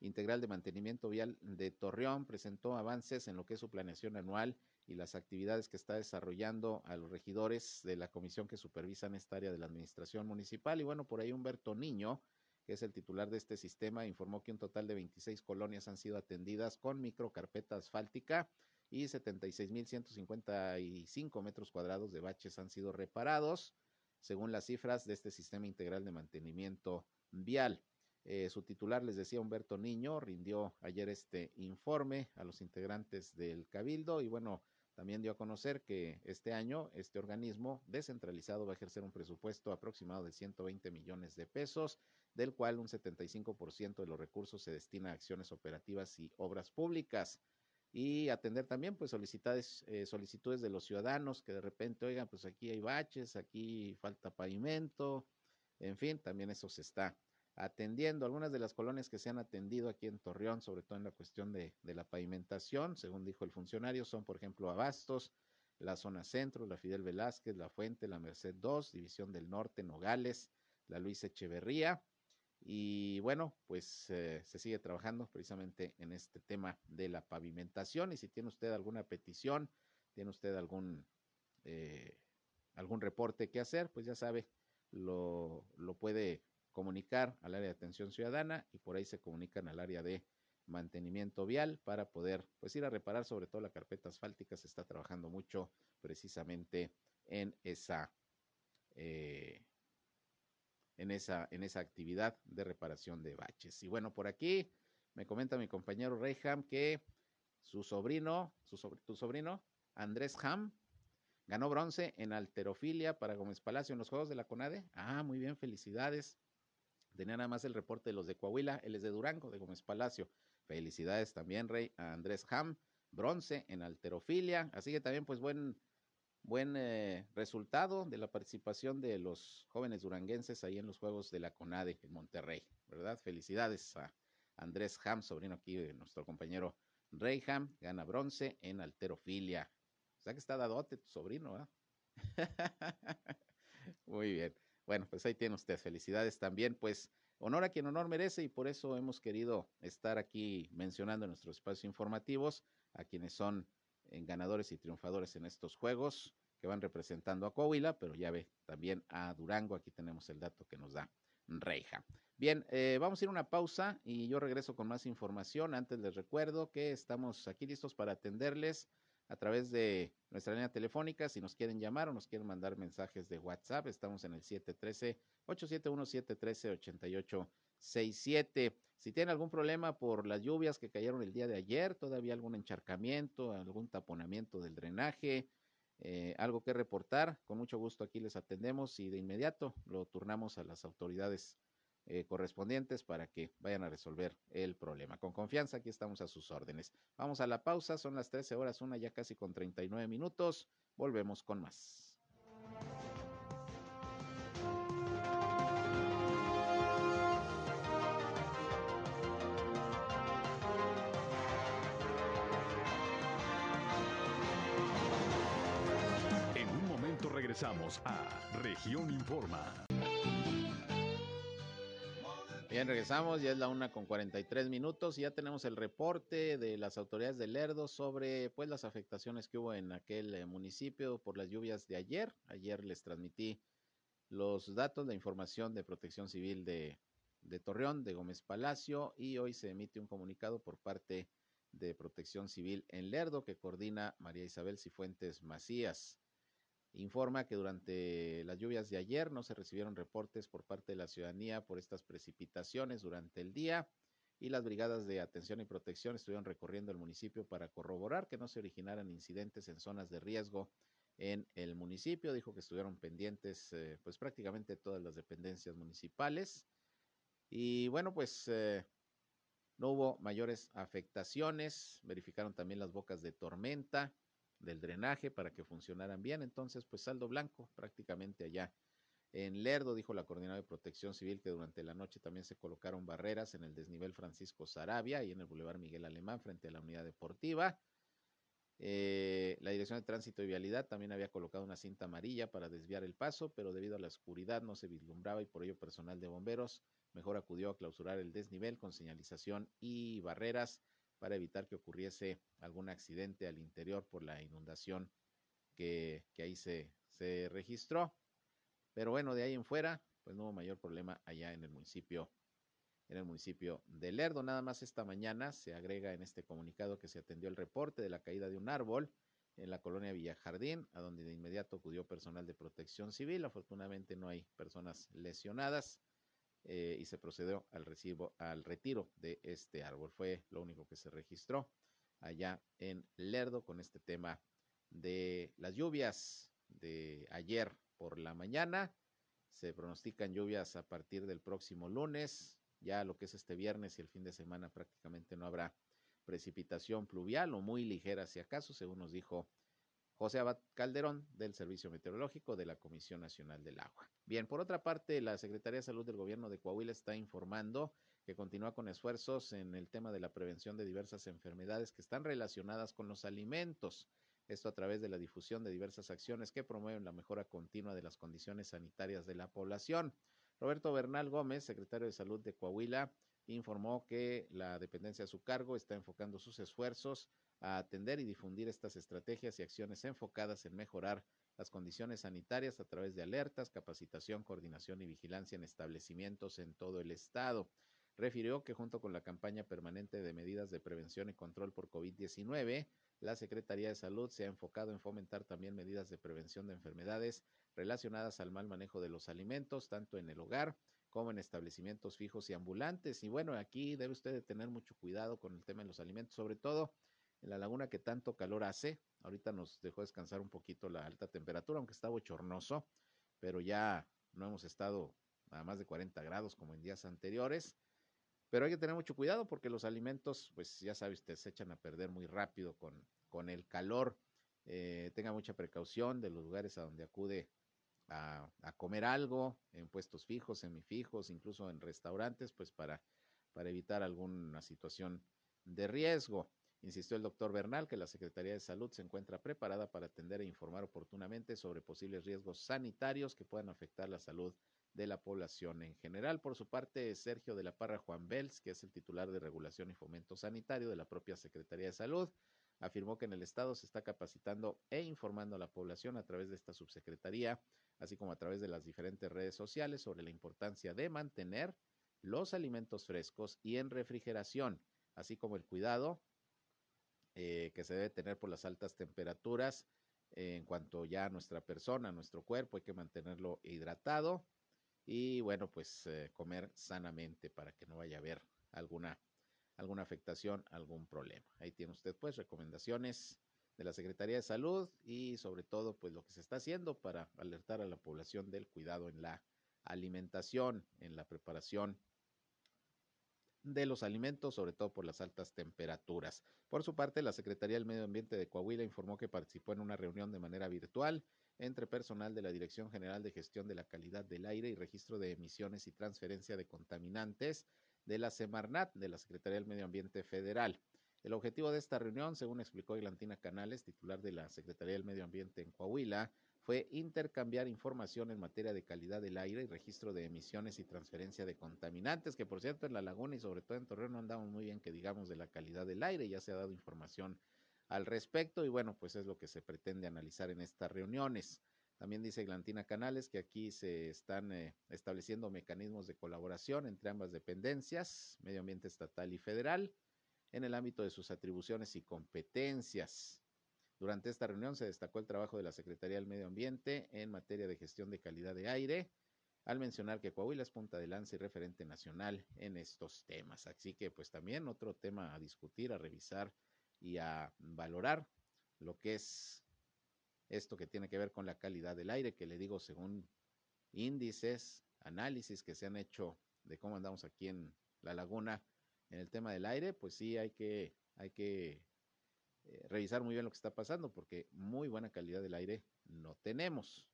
Integral de Mantenimiento Vial de Torreón presentó avances en lo que es su planeación anual y las actividades que está desarrollando a los regidores de la comisión que supervisan esta área de la administración municipal. Y bueno, por ahí Humberto Niño, que es el titular de este sistema, informó que un total de 26 colonias han sido atendidas con microcarpeta asfáltica y 76.155 metros cuadrados de baches han sido reparados, según las cifras de este sistema integral de mantenimiento vial. Eh, su titular, les decía Humberto Niño, rindió ayer este informe a los integrantes del Cabildo y bueno, también dio a conocer que este año este organismo descentralizado va a ejercer un presupuesto aproximado de 120 millones de pesos, del cual un 75% de los recursos se destina a acciones operativas y obras públicas y atender también pues solicitudes, eh, solicitudes de los ciudadanos que de repente, oigan, pues aquí hay baches, aquí falta pavimento, en fin, también eso se está atendiendo. Algunas de las colonias que se han atendido aquí en Torreón, sobre todo en la cuestión de, de la pavimentación, según dijo el funcionario, son por ejemplo Abastos, la zona centro, la Fidel Velázquez, la Fuente, la Merced 2, División del Norte, Nogales, la Luis Echeverría. Y bueno, pues eh, se sigue trabajando precisamente en este tema de la pavimentación. Y si tiene usted alguna petición, tiene usted algún, eh, algún reporte que hacer, pues ya sabe, lo, lo puede comunicar al área de atención ciudadana y por ahí se comunican al área de mantenimiento vial para poder pues ir a reparar sobre todo la carpeta asfáltica se está trabajando mucho precisamente en esa eh, en esa en esa actividad de reparación de baches y bueno por aquí me comenta mi compañero Reyham que su sobrino su sobre, tu sobrino Andrés Ham ganó bronce en alterofilia para Gómez Palacio en los Juegos de la CONADE ah muy bien felicidades Tenía nada más el reporte de los de Coahuila, él es de Durango, de Gómez Palacio. Felicidades también, Rey, a Andrés Ham, bronce en alterofilia. Así que también, pues, buen, buen eh, resultado de la participación de los jóvenes duranguenses ahí en los Juegos de la CONADE en Monterrey, ¿verdad? Felicidades a Andrés Ham, sobrino aquí de nuestro compañero Reyham, gana bronce en alterofilia. O sea que está dadote tu sobrino, ¿verdad? <laughs> Muy bien. Bueno, pues ahí tiene usted. Felicidades también. Pues honor a quien honor merece y por eso hemos querido estar aquí mencionando en nuestros espacios informativos a quienes son en ganadores y triunfadores en estos juegos que van representando a Coahuila, pero ya ve también a Durango. Aquí tenemos el dato que nos da Reija. Bien, eh, vamos a ir a una pausa y yo regreso con más información. Antes les recuerdo que estamos aquí listos para atenderles a través de nuestra línea telefónica. Si nos quieren llamar o nos quieren mandar mensajes de WhatsApp, estamos en el 713-871-713-8867. Si tienen algún problema por las lluvias que cayeron el día de ayer, todavía algún encharcamiento, algún taponamiento del drenaje, eh, algo que reportar, con mucho gusto aquí les atendemos y de inmediato lo turnamos a las autoridades eh, correspondientes para que vayan a resolver el problema. Con confianza, aquí estamos a sus órdenes. Vamos a la pausa, son las 13 horas, una ya casi con 39 minutos. Volvemos con más. Regresamos a Región Informa. Bien, regresamos, ya es la una con 43 minutos y ya tenemos el reporte de las autoridades de Lerdo sobre pues las afectaciones que hubo en aquel eh, municipio por las lluvias de ayer. Ayer les transmití los datos, la información de Protección Civil de, de Torreón, de Gómez Palacio y hoy se emite un comunicado por parte de Protección Civil en Lerdo que coordina María Isabel Cifuentes Macías informa que durante las lluvias de ayer no se recibieron reportes por parte de la ciudadanía por estas precipitaciones durante el día y las brigadas de atención y protección estuvieron recorriendo el municipio para corroborar que no se originaran incidentes en zonas de riesgo en el municipio. Dijo que estuvieron pendientes eh, pues prácticamente todas las dependencias municipales y bueno pues eh, no hubo mayores afectaciones. Verificaron también las bocas de tormenta del drenaje para que funcionaran bien. Entonces, pues saldo blanco prácticamente allá. En Lerdo, dijo la coordinadora de protección civil que durante la noche también se colocaron barreras en el desnivel Francisco Sarabia y en el Boulevard Miguel Alemán frente a la unidad deportiva. Eh, la Dirección de Tránsito y Vialidad también había colocado una cinta amarilla para desviar el paso, pero debido a la oscuridad no se vislumbraba y por ello personal de bomberos mejor acudió a clausurar el desnivel con señalización y barreras para evitar que ocurriese algún accidente al interior por la inundación que, ahí se, se registró. Pero bueno, de ahí en fuera, pues no hubo mayor problema allá en el municipio, en el municipio de Lerdo. Nada más esta mañana se agrega en este comunicado que se atendió el reporte de la caída de un árbol en la colonia Villajardín, a donde de inmediato acudió personal de protección civil. Afortunadamente no hay personas lesionadas. Eh, y se procedió al, recibo, al retiro de este árbol. Fue lo único que se registró allá en Lerdo con este tema de las lluvias de ayer por la mañana. Se pronostican lluvias a partir del próximo lunes. Ya lo que es este viernes y el fin de semana prácticamente no habrá precipitación pluvial o muy ligera si acaso, según nos dijo José Abad Calderón del Servicio Meteorológico de la Comisión Nacional del Agua. Bien, por otra parte, la Secretaría de Salud del Gobierno de Coahuila está informando que continúa con esfuerzos en el tema de la prevención de diversas enfermedades que están relacionadas con los alimentos. Esto a través de la difusión de diversas acciones que promueven la mejora continua de las condiciones sanitarias de la población. Roberto Bernal Gómez, secretario de Salud de Coahuila, informó que la dependencia a su cargo está enfocando sus esfuerzos a atender y difundir estas estrategias y acciones enfocadas en mejorar las condiciones sanitarias a través de alertas, capacitación, coordinación y vigilancia en establecimientos en todo el estado. Refirió que junto con la campaña permanente de medidas de prevención y control por COVID-19, la Secretaría de Salud se ha enfocado en fomentar también medidas de prevención de enfermedades relacionadas al mal manejo de los alimentos, tanto en el hogar como en establecimientos fijos y ambulantes. Y bueno, aquí debe usted tener mucho cuidado con el tema de los alimentos, sobre todo en la laguna que tanto calor hace. Ahorita nos dejó descansar un poquito la alta temperatura, aunque está bochornoso, pero ya no hemos estado a más de 40 grados como en días anteriores. Pero hay que tener mucho cuidado porque los alimentos, pues ya sabe usted, se echan a perder muy rápido con, con el calor. eh, tenga mucha precaución de los lugares a donde acude a, comer algo, en puestos fijos, semifijos, incluso en restaurantes, pues para, para evitar alguna situación de riesgo. Insistió el doctor Bernal que la Secretaría de Salud se encuentra preparada para atender e informar oportunamente sobre posibles riesgos sanitarios que puedan afectar la salud de la población en general. Por su parte, Sergio de la Parra Juan Bels, que es el titular de Regulación y Fomento Sanitario de la propia Secretaría de Salud, afirmó que en el Estado se está capacitando e informando a la población a través de esta subsecretaría, así como a través de las diferentes redes sociales sobre la importancia de mantener los alimentos frescos y en refrigeración, así como el cuidado eh, que se debe tener por las altas temperaturas en cuanto ya a nuestra persona, nuestro cuerpo, hay que mantenerlo hidratado y bueno, pues eh, comer sanamente para que no vaya a haber alguna, alguna afectación, algún problema. Ahí tiene usted pues recomendaciones de la Secretaría de Salud y sobre todo pues lo que se está haciendo para alertar a la población del cuidado en la alimentación, en la preparación de los alimentos, sobre todo por las altas temperaturas. Por su parte, la Secretaría del Medio Ambiente de Coahuila informó que participó en una reunión de manera virtual entre personal de la Dirección General de Gestión de la Calidad del Aire y Registro de Emisiones y Transferencia de Contaminantes de la Semarnat, de la Secretaría del Medio Ambiente Federal. El objetivo de esta reunión, según explicó Iglantina Canales, titular de la Secretaría del Medio Ambiente en Coahuila, fue intercambiar información en materia de calidad del aire y registro de emisiones y transferencia de contaminantes, que por cierto en la laguna y sobre todo en Torreón no andamos muy bien que digamos de la calidad del aire, ya se ha dado información al respecto y bueno, pues es lo que se pretende analizar en estas reuniones. También dice Glantina Canales que aquí se están eh, estableciendo mecanismos de colaboración entre ambas dependencias, medio ambiente estatal y federal, en el ámbito de sus atribuciones y competencias. Durante esta reunión se destacó el trabajo de la Secretaría del Medio Ambiente en materia de gestión de calidad de aire, al mencionar que Coahuila es punta de lanza y referente nacional en estos temas. Así que pues también otro tema a discutir, a revisar y a valorar lo que es esto que tiene que ver con la calidad del aire, que le digo según índices, análisis que se han hecho de cómo andamos aquí en la laguna en el tema del aire, pues sí hay que, hay que eh, revisar muy bien lo que está pasando, porque muy buena calidad del aire no tenemos.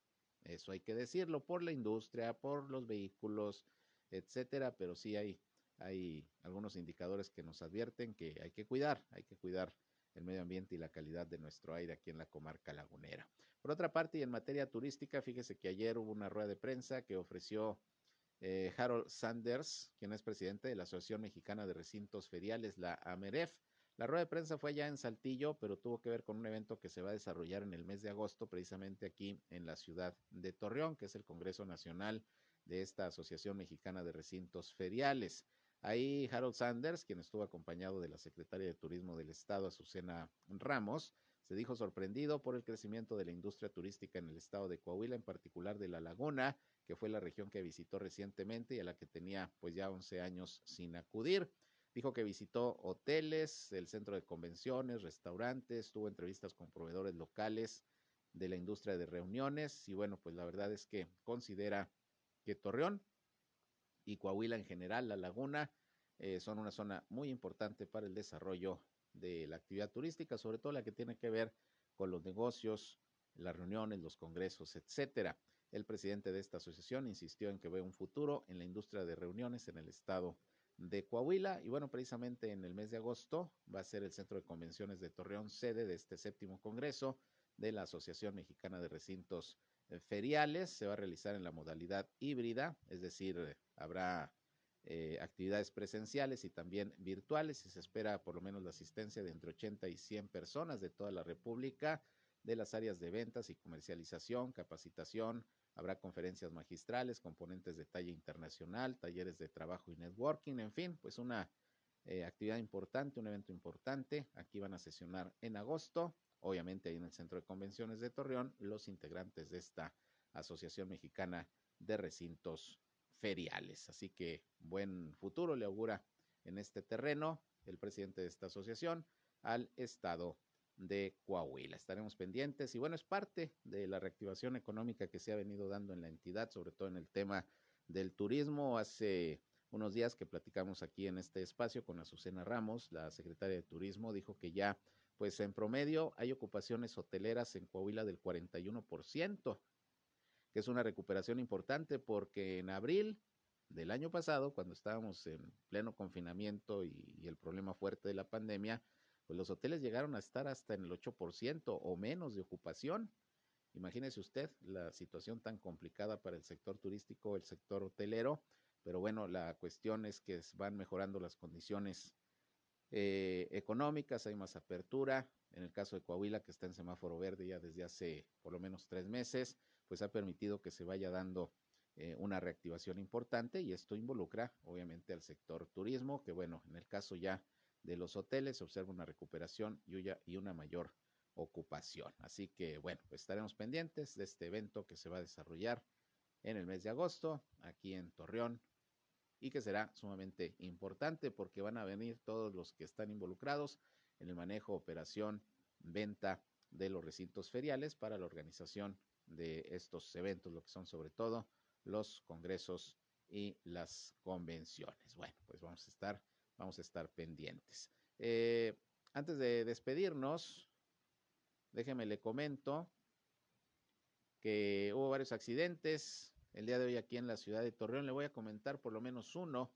Eso hay que decirlo por la industria, por los vehículos, etcétera, pero sí hay, hay algunos indicadores que nos advierten que hay que cuidar, hay que cuidar el medio ambiente y la calidad de nuestro aire aquí en la comarca lagunera. Por otra parte, y en materia turística, fíjese que ayer hubo una rueda de prensa que ofreció eh, Harold Sanders, quien es presidente de la Asociación Mexicana de Recintos Feriales, la AMEREF, la rueda de prensa fue ya en Saltillo, pero tuvo que ver con un evento que se va a desarrollar en el mes de agosto, precisamente aquí en la ciudad de Torreón, que es el Congreso Nacional de esta Asociación Mexicana de Recintos Feriales. Ahí Harold Sanders, quien estuvo acompañado de la secretaria de Turismo del Estado, Azucena Ramos, se dijo sorprendido por el crecimiento de la industria turística en el estado de Coahuila, en particular de La Laguna, que fue la región que visitó recientemente y a la que tenía pues ya 11 años sin acudir. Dijo que visitó hoteles, el centro de convenciones, restaurantes, tuvo entrevistas con proveedores locales de la industria de reuniones y bueno, pues la verdad es que considera que Torreón y Coahuila en general, la laguna, eh, son una zona muy importante para el desarrollo de la actividad turística, sobre todo la que tiene que ver con los negocios, las reuniones, los congresos, etcétera. El presidente de esta asociación insistió en que ve un futuro en la industria de reuniones en el estado de Coahuila. Y bueno, precisamente en el mes de agosto va a ser el Centro de Convenciones de Torreón sede de este séptimo Congreso de la Asociación Mexicana de Recintos Feriales. Se va a realizar en la modalidad híbrida, es decir, habrá eh, actividades presenciales y también virtuales y se espera por lo menos la asistencia de entre 80 y 100 personas de toda la República de las áreas de ventas y comercialización, capacitación, Habrá conferencias magistrales, componentes de talla internacional, talleres de trabajo y networking, en fin, pues una eh, actividad importante, un evento importante. Aquí van a sesionar en agosto, obviamente ahí en el Centro de Convenciones de Torreón, los integrantes de esta Asociación Mexicana de Recintos Feriales. Así que buen futuro le augura en este terreno el presidente de esta asociación al Estado de Coahuila. Estaremos pendientes y bueno, es parte de la reactivación económica que se ha venido dando en la entidad, sobre todo en el tema del turismo. Hace unos días que platicamos aquí en este espacio con Azucena Ramos, la secretaria de Turismo, dijo que ya pues en promedio hay ocupaciones hoteleras en Coahuila del 41%, que es una recuperación importante porque en abril del año pasado, cuando estábamos en pleno confinamiento y, el problema fuerte de la pandemia, pues los hoteles llegaron a estar hasta en el 8% o menos de ocupación. Imagínese usted la situación tan complicada para el sector turístico, el sector hotelero, pero bueno, la cuestión es que van mejorando las condiciones eh, económicas, hay más apertura. En el caso de Coahuila, que está en semáforo verde ya desde hace por lo menos tres meses, pues ha permitido que se vaya dando eh, una reactivación importante y esto involucra obviamente al sector turismo, que bueno, en el caso ya de los hoteles se observa una recuperación y una mayor ocupación. Así que bueno, pues estaremos pendientes de este evento que se va a desarrollar en el mes de agosto aquí en Torreón y que será sumamente importante porque van a venir todos los que están involucrados en el manejo, operación, venta de los recintos feriales para la organización de estos eventos, lo que son sobre todo los congresos y las convenciones. Bueno, pues vamos a estar, vamos a estar pendientes. Eh, antes de despedirnos, Déjeme le comento que hubo varios accidentes el día de hoy aquí en la ciudad de Torreón. Le voy a comentar por lo menos uno.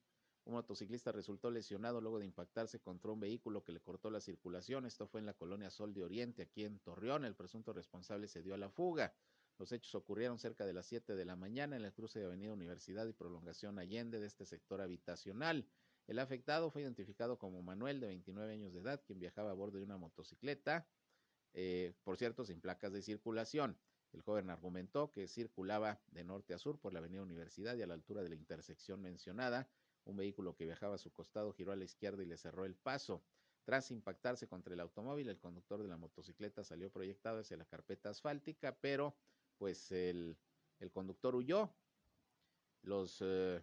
Un motociclista resultó lesionado luego de impactarse contra un vehículo que le cortó la circulación. Esto fue en la colonia Sol de Oriente, aquí en Torreón. El presunto responsable se dio a la fuga. Los hechos ocurrieron cerca de las 7 de la mañana en el cruce de Avenida Universidad y Prolongación Allende de este sector habitacional. El afectado fue identificado como Manuel, de 29 años de edad, quien viajaba a bordo de una motocicleta eh, por cierto, sin placas de circulación. El joven argumentó que circulaba de norte a sur por la avenida Universidad y a la altura de la intersección mencionada. Un vehículo que viajaba a su costado giró a la izquierda y le cerró el paso. Tras impactarse contra el automóvil, el conductor de la motocicleta salió proyectado hacia la carpeta asfáltica, pero pues el, conductor huyó. Los eh,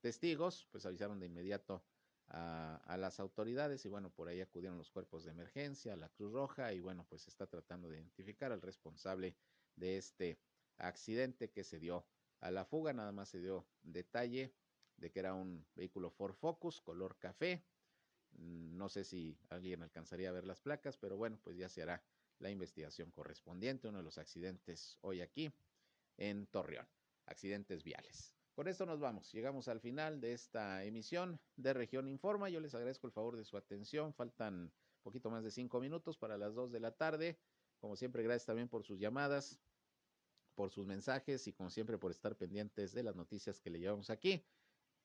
testigos pues avisaron de inmediato a, las autoridades y bueno, por ahí acudieron los cuerpos de emergencia, la Cruz Roja y bueno, pues está tratando de identificar al responsable de este accidente que se dio a la fuga, nada más se dio detalle de que era un vehículo Ford Focus color café. Mm, no sé si alguien alcanzaría a ver las placas, pero bueno, pues ya se hará la investigación correspondiente, uno de los accidentes hoy aquí en Torreón, accidentes viales. Con esto nos vamos. Llegamos al final de esta emisión de Región Informa. Yo les agradezco el favor de su atención. Faltan poquito más de cinco minutos para las dos de la tarde. Como siempre, gracias también por sus llamadas, por sus mensajes y como siempre por estar pendientes de las noticias que le llevamos aquí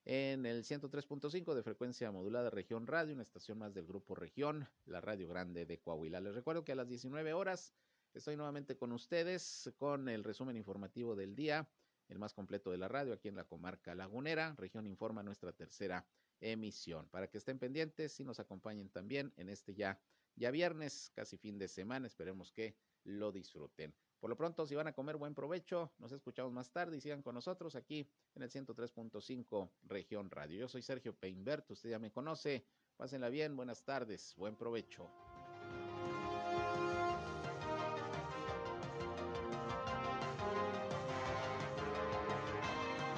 en el 103.5 de frecuencia modulada Región Radio, una estación más del Grupo Región, la Radio Grande de Coahuila. Les recuerdo que a las 19 horas estoy nuevamente con ustedes con el resumen informativo del día el más completo de la radio aquí en la comarca lagunera. Región Informa, nuestra tercera emisión. Para que estén pendientes y nos acompañen también en este ya, ya viernes, casi fin de semana. Esperemos que lo disfruten. Por lo pronto, si van a comer, buen provecho. Nos escuchamos más tarde y sigan con nosotros aquí en el 103.5 Región Radio. Yo soy Sergio Peinbert, usted ya me conoce. Pásenla bien, buenas tardes, buen provecho.